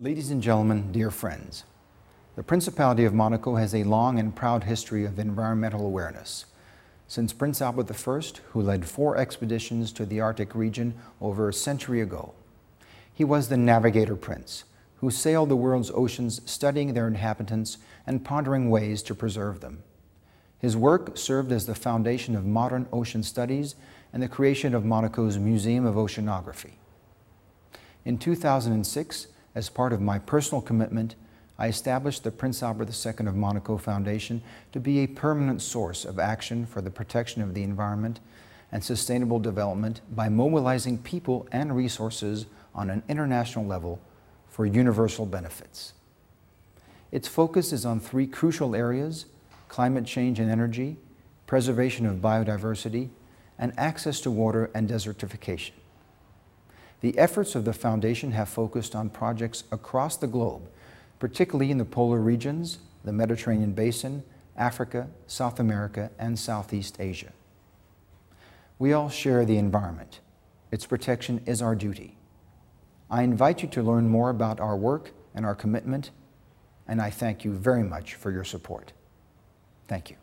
Ladies and gentlemen, dear friends, the Principality of Monaco has a long and proud history of environmental awareness. Since Prince Albert I, who led four expeditions to the Arctic region over a century ago, he was the navigator prince who sailed the world's oceans studying their inhabitants and pondering ways to preserve them. His work served as the foundation of modern ocean studies and the creation of Monaco's Museum of Oceanography. In 2006, as part of my personal commitment, I established the Prince Albert II of Monaco Foundation to be a permanent source of action for the protection of the environment and sustainable development by mobilizing people and resources on an international level for universal benefits. Its focus is on three crucial areas climate change and energy, preservation of biodiversity, and access to water and desertification. The efforts of the Foundation have focused on projects across the globe, particularly in the polar regions, the Mediterranean Basin, Africa, South America, and Southeast Asia. We all share the environment. Its protection is our duty. I invite you to learn more about our work and our commitment, and I thank you very much for your support. Thank you.